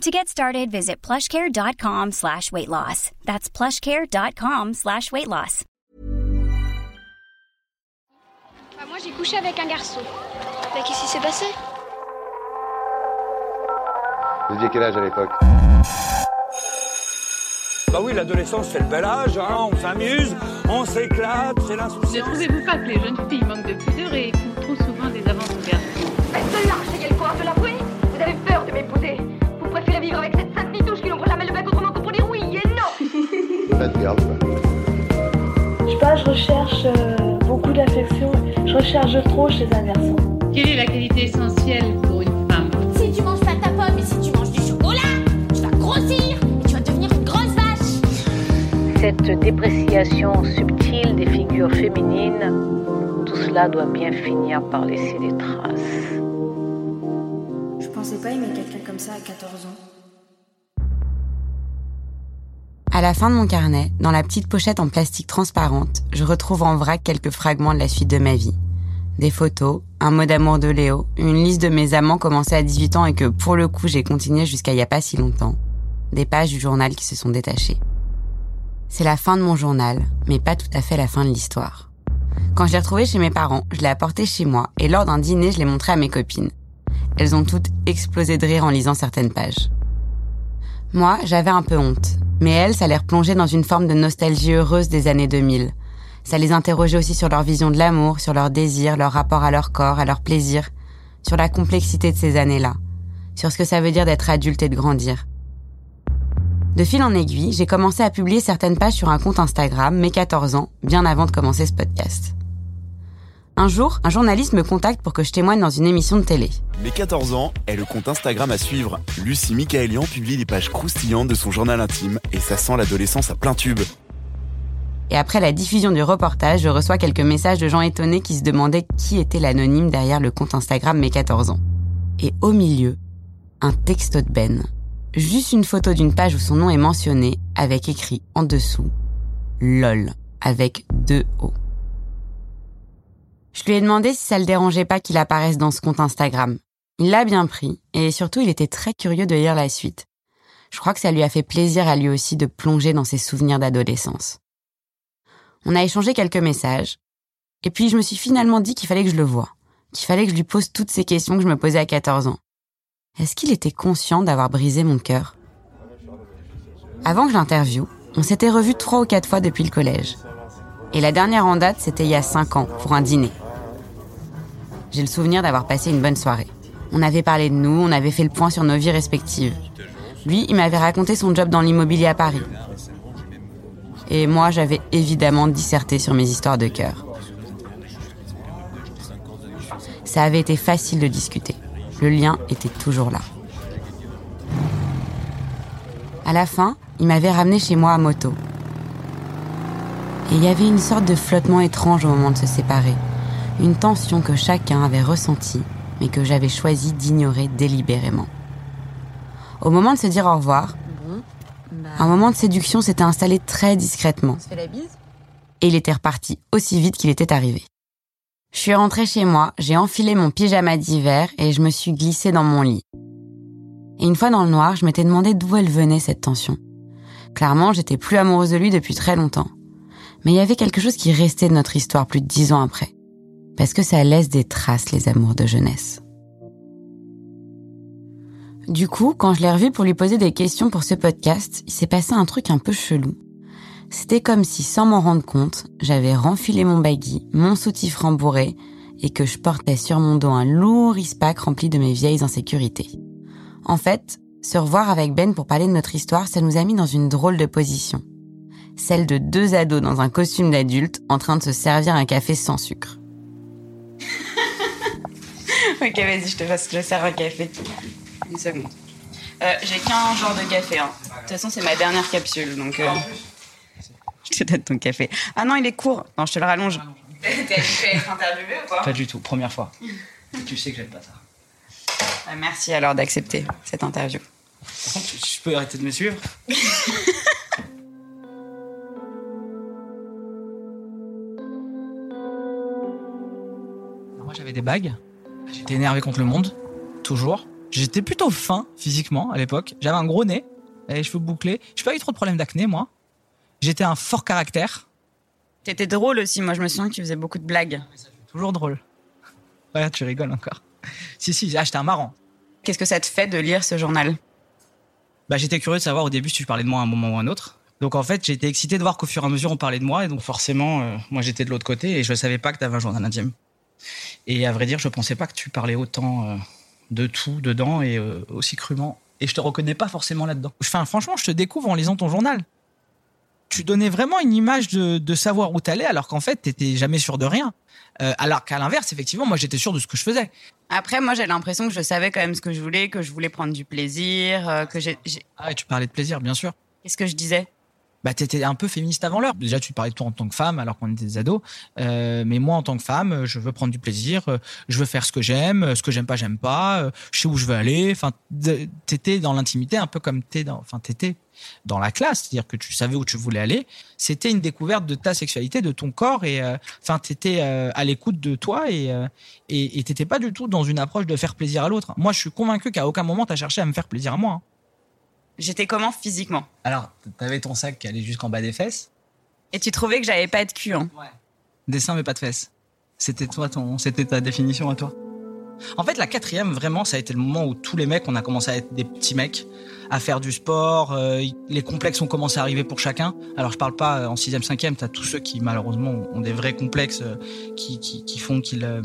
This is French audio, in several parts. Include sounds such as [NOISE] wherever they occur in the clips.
To get started, visit plushcare.com slash weight loss. That's plushcare.com slash weight loss. Bah, moi, j'ai couché avec un garçon. Mais qu'est-ce qui s'est passé? Vous aviez quel âge à l'époque? Bah oui, l'adolescence, c'est le bel âge, hein, on s'amuse, on s'éclate, c'est Ne l'insouciance. trouvez-vous pas que les jeunes filles manquent de pudeur et que pour dire oui et non Bad girl, quoi. Je sais pas, je recherche euh, beaucoup d'affection. Je recherche trop chez un garçon. Quelle est la qualité essentielle pour une femme? Si tu manges pas ta pomme et si tu manges du chocolat, tu vas grossir et tu vas devenir une grosse vache. Cette dépréciation subtile des figures féminines, tout cela doit bien finir par laisser des traces. Je pensais pas aimer quelqu'un comme ça à 14 la fin de mon carnet, dans la petite pochette en plastique transparente, je retrouve en vrac quelques fragments de la suite de ma vie. Des photos, un mot d'amour de Léo, une liste de mes amants commencés à 18 ans et que pour le coup j'ai continué jusqu'à il y a pas si longtemps. Des pages du journal qui se sont détachées. C'est la fin de mon journal, mais pas tout à fait la fin de l'histoire. Quand je l'ai retrouvé chez mes parents, je l'ai apporté chez moi et lors d'un dîner, je l'ai montré à mes copines. Elles ont toutes explosé de rire en lisant certaines pages. Moi, j'avais un peu honte, mais elles, ça les replongeait dans une forme de nostalgie heureuse des années 2000. Ça les interrogeait aussi sur leur vision de l'amour, sur leurs désirs, leur rapport à leur corps, à leur plaisir, sur la complexité de ces années-là, sur ce que ça veut dire d'être adulte et de grandir. De fil en aiguille, j'ai commencé à publier certaines pages sur un compte Instagram, mes 14 ans, bien avant de commencer ce podcast. Un jour, un journaliste me contacte pour que je témoigne dans une émission de télé. Mes 14 ans est le compte Instagram à suivre. Lucie Michaelian publie des pages croustillantes de son journal intime et ça sent l'adolescence à plein tube. Et après la diffusion du reportage, je reçois quelques messages de gens étonnés qui se demandaient qui était l'anonyme derrière le compte Instagram mes 14 ans. Et au milieu, un texto de Ben. Juste une photo d'une page où son nom est mentionné, avec écrit en dessous LOL, avec deux O. Je lui ai demandé si ça le dérangeait pas qu'il apparaisse dans ce compte Instagram. Il l'a bien pris, et surtout il était très curieux de lire la suite. Je crois que ça lui a fait plaisir à lui aussi de plonger dans ses souvenirs d'adolescence. On a échangé quelques messages, et puis je me suis finalement dit qu'il fallait que je le voie, qu'il fallait que je lui pose toutes ces questions que je me posais à 14 ans. Est-ce qu'il était conscient d'avoir brisé mon cœur? Avant que je l'interviewe, on s'était revus trois ou quatre fois depuis le collège. Et la dernière en date, c'était il y a cinq ans, pour un dîner. J'ai le souvenir d'avoir passé une bonne soirée. On avait parlé de nous, on avait fait le point sur nos vies respectives. Lui, il m'avait raconté son job dans l'immobilier à Paris. Et moi, j'avais évidemment disserté sur mes histoires de cœur. Ça avait été facile de discuter. Le lien était toujours là. À la fin, il m'avait ramené chez moi à moto. Et il y avait une sorte de flottement étrange au moment de se séparer. Une tension que chacun avait ressentie, mais que j'avais choisi d'ignorer délibérément. Au moment de se dire au revoir, un moment de séduction s'était installé très discrètement. Et il était reparti aussi vite qu'il était arrivé. Je suis rentrée chez moi, j'ai enfilé mon pyjama d'hiver et je me suis glissée dans mon lit. Et une fois dans le noir, je m'étais demandé d'où elle venait cette tension. Clairement, j'étais plus amoureuse de lui depuis très longtemps. Mais il y avait quelque chose qui restait de notre histoire plus de dix ans après. Parce que ça laisse des traces, les amours de jeunesse. Du coup, quand je l'ai revu pour lui poser des questions pour ce podcast, il s'est passé un truc un peu chelou. C'était comme si, sans m'en rendre compte, j'avais renfilé mon baggy, mon soutif rembourré, et que je portais sur mon dos un lourd ispac rempli de mes vieilles insécurités. En fait, se revoir avec Ben pour parler de notre histoire, ça nous a mis dans une drôle de position. Celle de deux ados dans un costume d'adulte en train de se servir un café sans sucre. Ok, vas-y, je te fasse, je te sers un café. Une seconde. Euh, J'ai qu'un genre de café. Hein. De toute façon, c'est ma dernière capsule, donc euh, je je te donne ton café. Ah non, il est court. Non, je te le rallonge. T'as fait être interviewé ou pas? Pas du tout, première fois. tu sais que j'aime pas ça. Ah, Merci alors d'accepter cette interview. Par contre, tu, tu peux arrêter de me suivre? [LAUGHS] Moi, j'avais des bagues. J'étais énervé contre le monde, toujours. J'étais plutôt fin physiquement à l'époque. J'avais un gros nez, et les cheveux bouclés. J'ai pas eu trop de problèmes d'acné, moi. J'étais un fort caractère. T'étais drôle aussi. Moi, je me souviens que tu faisais beaucoup de blagues. Toujours drôle. Ouais, tu rigoles encore. Si, si, ah, j'étais un marrant. Qu'est-ce que ça te fait de lire ce journal? Bah, j'étais curieux de savoir au début si tu parlais de moi à un moment ou à un autre. Donc en fait, j'étais excité de voir qu'au fur et à mesure on parlait de moi et donc forcément, euh, moi j'étais de l'autre côté et je savais pas que tu avais un journal intime. Et à vrai dire, je pensais pas que tu parlais autant euh, de tout dedans et euh, aussi crûment. Et je te reconnais pas forcément là-dedans. Enfin, franchement, je te découvre en lisant ton journal. Tu donnais vraiment une image de, de savoir où t'allais alors qu'en fait, t'étais jamais sûr de rien. Euh, alors qu'à l'inverse, effectivement, moi j'étais sûr de ce que je faisais. Après, moi, j'ai l'impression que je savais quand même ce que je voulais, que je voulais prendre du plaisir, que j'ai. j'ai- Ah, et tu parlais de plaisir, bien sûr. Qu'est-ce que je disais? Bah, t'étais un peu féministe avant l'heure. Déjà, tu parlais de toi en tant que femme alors qu'on était des ados. Euh, mais moi, en tant que femme, je veux prendre du plaisir. euh, Je veux faire ce que j'aime. euh, Ce que j'aime pas, j'aime pas. euh, Je sais où je veux aller. Enfin, t'étais dans l'intimité un peu comme t'es dans, enfin, t'étais dans la classe. C'est-à-dire que tu savais où tu voulais aller. C'était une découverte de ta sexualité, de ton corps et, euh, enfin, t'étais euh, à l'écoute de toi et, euh, et t'étais pas du tout dans une approche de faire plaisir à l'autre. Moi, je suis convaincu qu'à aucun moment t'as cherché à me faire plaisir à moi. hein. J'étais comment physiquement Alors, t'avais ton sac qui allait jusqu'en bas des fesses. Et tu trouvais que j'avais pas de cul, hein Des seins mais pas de fesses. C'était toi ton, c'était ta définition à toi. En fait, la quatrième, vraiment, ça a été le moment où tous les mecs, on a commencé à être des petits mecs, à faire du sport. euh, les complexes ont commencé à arriver pour chacun. Alors, je parle pas euh, en sixième, cinquième. T'as tous ceux qui malheureusement ont des vrais complexes euh, qui, qui, qui font qu'ils euh,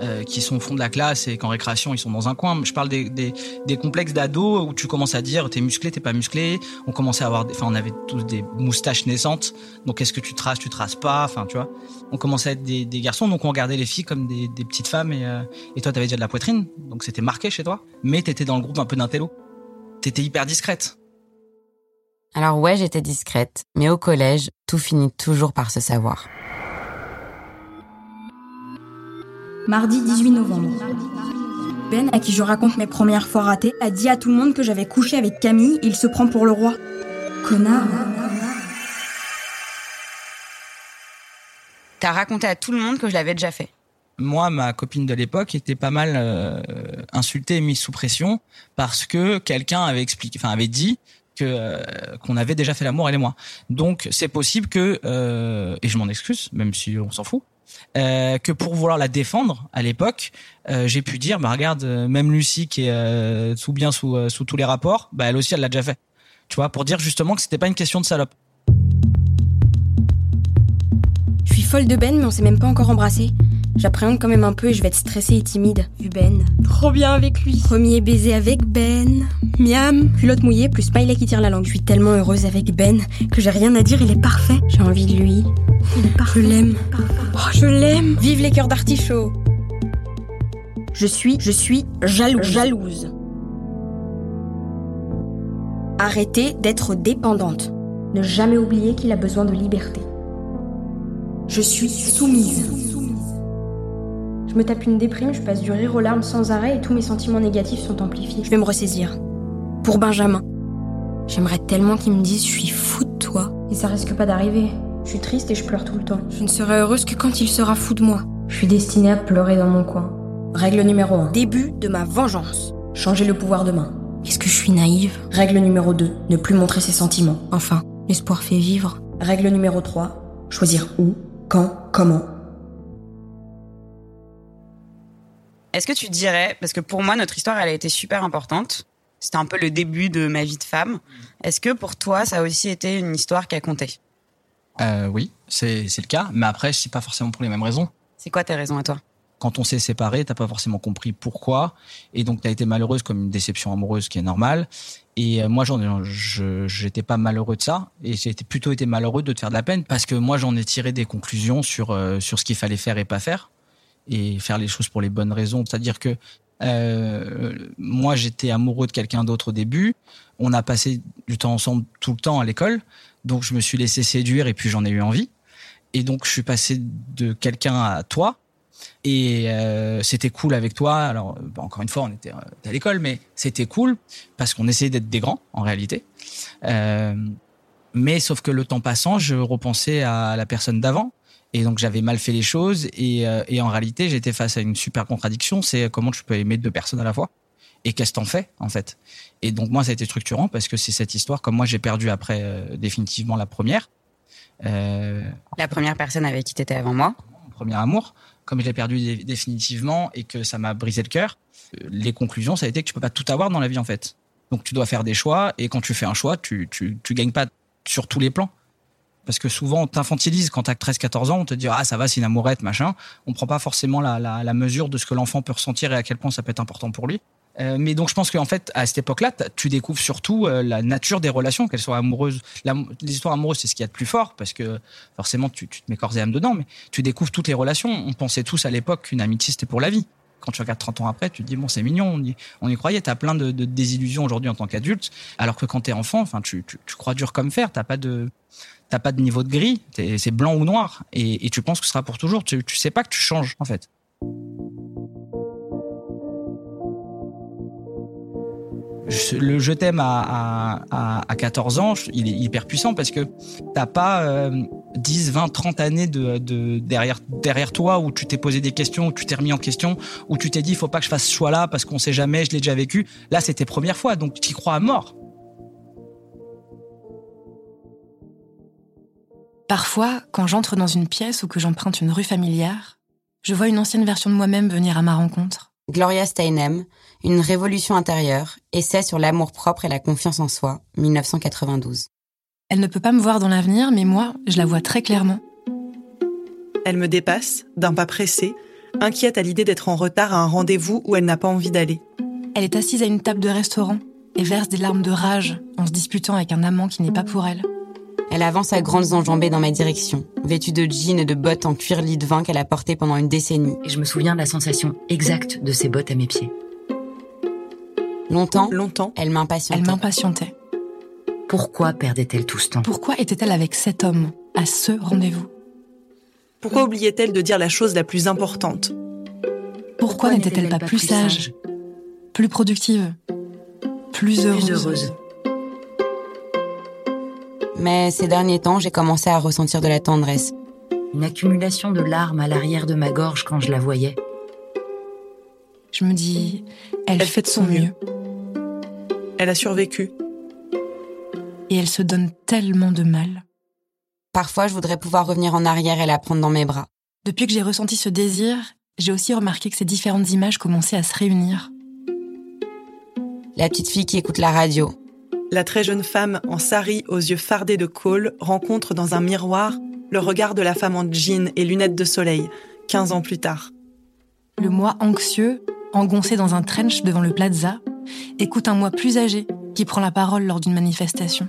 euh, qui sont au fond de la classe et qu'en récréation ils sont dans un coin. Je parle des, des, des complexes d'ado où tu commences à dire t'es musclé, t'es pas musclé. On commençait à avoir, enfin on avait tous des moustaches naissantes. Donc est-ce que tu traces, tu traces pas? Enfin tu vois, on commençait à être des, des garçons, donc on regardait les filles comme des, des petites femmes et, euh, et toi t'avais déjà de la poitrine, donc c'était marqué chez toi. Mais t'étais dans le groupe un peu d'intello. T'étais hyper discrète. Alors ouais, j'étais discrète, mais au collège, tout finit toujours par se savoir. Mardi 18 novembre. Ben, à qui je raconte mes premières fois ratées, a dit à tout le monde que j'avais couché avec Camille et il se prend pour le roi. Connard. T'as raconté à tout le monde que je l'avais déjà fait. moi, ma copine de l'époque était pas mal euh, insultée et mise sous pression parce que quelqu'un avait expliqué, enfin avait dit que euh, qu'on avait déjà fait l'amour elle et moi. Donc c'est possible que euh, et je m'en excuse, même si on s'en fout. Euh, que pour vouloir la défendre à l'époque, euh, j'ai pu dire, bah regarde, euh, même Lucie qui est euh, sous bien sous sous tous les rapports, bah elle aussi elle l'a déjà fait. Tu vois, pour dire justement que c'était pas une question de salope. Je suis folle de Ben, mais on s'est même pas encore embrassé. J'appréhende quand même un peu et je vais être stressée et timide. Vu Ben. Trop bien avec lui. Premier baiser avec Ben. Miam. Culotte mouillée plus smiley qui tire la langue. Je suis tellement heureuse avec Ben que j'ai rien à dire, il est parfait. J'ai envie de lui. Il est parfait. Je l'aime. Oh, je l'aime. Vive les cœurs d'artichaut. Je suis, je suis jalouse. Jalouse. Arrêtez d'être dépendante. Ne jamais oublier qu'il a besoin de liberté. Je suis soumise. Je me tape une déprime, je passe du rire aux larmes sans arrêt et tous mes sentiments négatifs sont amplifiés. Je vais me ressaisir. Pour Benjamin. J'aimerais tellement qu'il me dise je suis fou de toi. Et ça risque pas d'arriver. Je suis triste et je pleure tout le temps. Je ne serai heureuse que quand il sera fou de moi. Je suis destinée à pleurer dans mon coin. Règle numéro 1. Début de ma vengeance. Changer le pouvoir de main. Est-ce que je suis naïve? Règle numéro 2. Ne plus montrer ses sentiments. Enfin, l'espoir fait vivre. Règle numéro 3. Choisir où, quand, comment. Est-ce que tu dirais, parce que pour moi, notre histoire, elle a été super importante. C'était un peu le début de ma vie de femme. Est-ce que pour toi, ça a aussi été une histoire qui a compté? Euh, oui, c'est le cas, mais après, c'est pas forcément pour les mêmes raisons. C'est quoi tes raisons à toi? Quand on s'est séparés, t'as pas forcément compris pourquoi, et donc t'as été malheureuse comme une déception amoureuse qui est normale. Et euh, moi, j'en, j'étais pas malheureux de ça, et j'ai plutôt été malheureux de te faire de la peine parce que moi, j'en ai tiré des conclusions sur euh, sur ce qu'il fallait faire et pas faire, et faire les choses pour les bonnes raisons. C'est-à-dire que Euh, moi, j'étais amoureux de quelqu'un d'autre au début. On a passé du temps ensemble tout le temps à l'école. Donc, je me suis laissé séduire et puis j'en ai eu envie. Et donc, je suis passé de quelqu'un à toi. Et euh, c'était cool avec toi. Alors, bah, encore une fois, on était euh, à l'école, mais c'était cool parce qu'on essayait d'être des grands, en réalité. Mais sauf que le temps passant, je repensais à la personne d'avant. Et donc j'avais mal fait les choses et, euh, et en réalité j'étais face à une super contradiction, c'est comment tu peux aimer deux personnes à la fois? Et qu'est-ce que t'en fais en fait? Et donc moi ça a été structurant parce que c'est cette histoire comme moi j'ai perdu après euh, définitivement la première. Euh, la première personne avec qui t'étais avant moi. Mon premier amour, comme je l'ai perdu dé définitivement et que ça m'a brisé le cœur, euh, les conclusions ça a été que tu peux pas tout avoir dans la vie en fait. Donc tu dois faire des choix et quand tu fais un choix, tu tu tu gagnes pas sur tous les plans. Parce que souvent, on t'infantilise quand t'as 13-14 ans, on te dit ah ça va, c'est une amourette, machin. On prend pas forcément la, la, la mesure de ce que l'enfant peut ressentir et à quel point ça peut être important pour lui. Euh, mais donc je pense qu'en fait à cette époque-là, tu découvres surtout euh, la nature des relations, qu'elles soient amoureuses. L'histoire amoureuse, c'est ce qu'il y a de plus fort parce que forcément tu, tu te mets corps et âme dedans, mais tu découvres toutes les relations. On pensait tous à l'époque qu'une amitié c'était pour la vie. Quand tu regardes 30 ans après, tu te dis bon c'est mignon, on y, on y croyait. T'as plein de, de désillusions aujourd'hui en tant qu'adulte, alors que quand t'es enfant, enfin tu, tu, tu crois dur comme fer. T'as pas de t'as pas de niveau de gris, c'est blanc ou noir, et, tu penses que ce sera pour toujours. Tu, tu sais pas que tu changes en fait. le je t'aime à, à, à, 14 ans, il est hyper puissant parce que t'as pas euh, 10, 20, 30 années de, de derrière derrière toi où tu t'es posé des questions, où tu t'es remis en question, où tu t'es dit faut pas que je fasse ce choix là parce qu'on sait jamais, je l'ai déjà vécu. Là, c'est tes premières fois, donc tu y crois à mort. Parfois, quand j'entre dans une pièce ou que j'emprunte une rue familière, je vois une ancienne version de moi-même venir à ma rencontre. Gloria Steinem, Une révolution intérieure, essai sur l'amour-propre et la confiance en soi, 1992. Elle ne peut pas me voir dans l'avenir, mais moi, je la vois très clairement. Elle me dépasse, d'un pas pressé, inquiète à l'idée d'être en retard à un rendez-vous où elle n'a pas envie d'aller. Elle est assise à une table de restaurant et verse des larmes de rage en se disputant avec un amant qui n'est pas pour elle. Elle avance à grandes enjambées dans ma direction, vêtue de jeans et de bottes en cuir lit de vin qu'elle a porté pendant une décennie. Et je me souviens de la sensation exacte de ces bottes à mes pieds. Longtemps, longtemps, elle m'impatientait. Elle m'impatientait. Pourquoi perdait-elle tout ce temps? Pourquoi était-elle avec cet homme, à ce rendez-vous? Pourquoi oubliait-elle de dire la chose la plus importante? Pourquoi, Pourquoi n'était-elle pas, pas, plus sage, sage, plus productive, plus heureuse, plus heureuse mais ces derniers temps, j'ai commencé à ressentir de la tendresse. Une accumulation de larmes à l'arrière de ma gorge quand je la voyais. Je me dis, elle, elle fait de son mieux. mieux. Elle a survécu. Et elle se donne tellement de mal. Parfois, je voudrais pouvoir revenir en arrière et la prendre dans mes bras. Depuis que j'ai ressenti ce désir, j'ai aussi remarqué que ces différentes images commençaient à se réunir. La petite fille qui écoute la radio, la très jeune femme en sari aux yeux fardés de colle rencontre dans un miroir le regard de la femme en jean et lunettes de soleil, 15 ans plus tard. Le moi anxieux, engoncé dans un trench devant le plaza, écoute un moi plus âgé qui prend la parole lors d'une manifestation.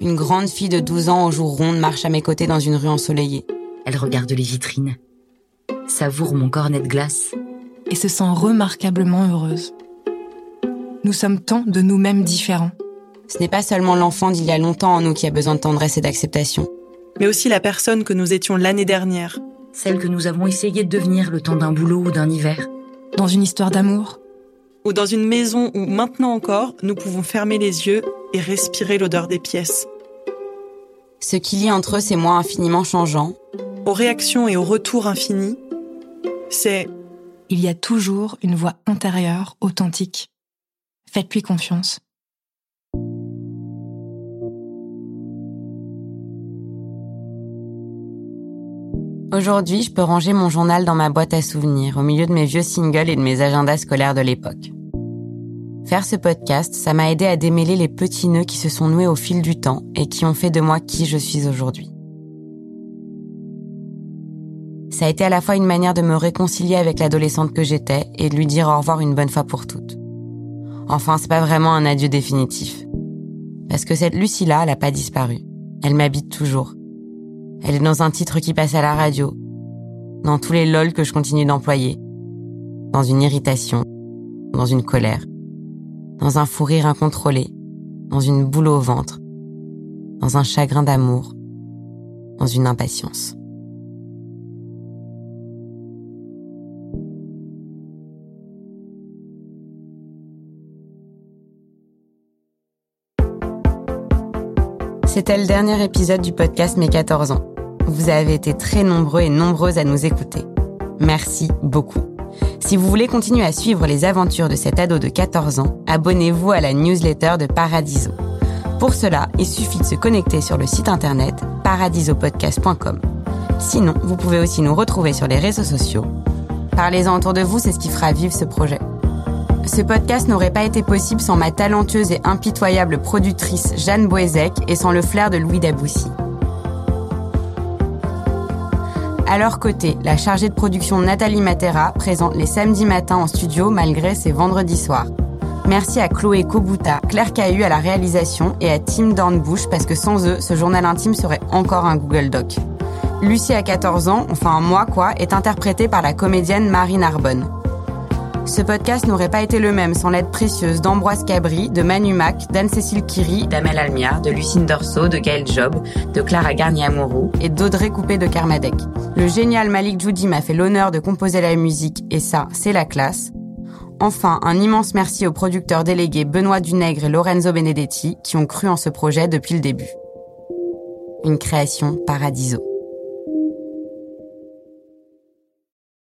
Une grande fille de 12 ans aux joues rondes marche à mes côtés dans une rue ensoleillée. Elle regarde les vitrines, savoure mon cornet de glace et se sent remarquablement heureuse. Nous sommes tant de nous-mêmes différents. Ce n'est pas seulement l'enfant d'il y a longtemps en nous qui a besoin de tendresse et d'acceptation. Mais aussi la personne que nous étions l'année dernière. Celle que nous avons essayé de devenir le temps d'un boulot ou d'un hiver. Dans une histoire d'amour. Ou dans une maison où, maintenant encore, nous pouvons fermer les yeux et respirer l'odeur des pièces. Ce qui lie entre eux ces mois infiniment changeants. Aux réactions et aux retours infinis, c'est... Il y a toujours une voix intérieure, authentique. Faites-lui confiance. Aujourd'hui, je peux ranger mon journal dans ma boîte à souvenirs, au milieu de mes vieux singles et de mes agendas scolaires de l'époque. Faire ce podcast, ça m'a aidé à démêler les petits nœuds qui se sont noués au fil du temps et qui ont fait de moi qui je suis aujourd'hui. Ça a été à la fois une manière de me réconcilier avec l'adolescente que j'étais et de lui dire au revoir une bonne fois pour toutes. Enfin, c'est pas vraiment un adieu définitif. Parce que cette Lucie-là, elle a pas disparu. Elle m'habite toujours. Elle est dans un titre qui passe à la radio, dans tous les lol que je continue d'employer, dans une irritation, dans une colère, dans un fou rire incontrôlé, dans une boule au ventre, dans un chagrin d'amour, dans une impatience. C'était le dernier épisode du podcast Mes 14 ans. Vous avez été très nombreux et nombreuses à nous écouter. Merci beaucoup. Si vous voulez continuer à suivre les aventures de cet ado de 14 ans, abonnez-vous à la newsletter de Paradiso. Pour cela, il suffit de se connecter sur le site internet paradisopodcast.com. Sinon, vous pouvez aussi nous retrouver sur les réseaux sociaux. Parlez-en autour de vous, c'est ce qui fera vivre ce projet. Ce podcast n'aurait pas été possible sans ma talentueuse et impitoyable productrice Jeanne Boézek et sans le flair de Louis Daboussi. À leur côté, la chargée de production Nathalie Matera présente les samedis matins en studio malgré ses vendredis soirs. Merci à Chloé Kobuta, Claire Cahu à la réalisation et à Tim Dornbush parce que sans eux, ce journal intime serait encore un Google Doc. Lucie à 14 ans, enfin moi quoi, est interprétée par la comédienne Marine Arbonne. Ce podcast n'aurait pas été le même sans l'aide précieuse d'Ambroise Cabri, de Manu Mac, d'Anne-Cécile Kiri, d'Amel Almiar, de Lucine Dorso, de Gaël Job, de Clara Garnier-Amouroux et d'Audrey Coupé de Kermadec. Le génial Malik Judy m'a fait l'honneur de composer la musique et ça, c'est la classe. Enfin, un immense merci aux producteurs délégués Benoît Dunègre et Lorenzo Benedetti qui ont cru en ce projet depuis le début. Une création paradiso.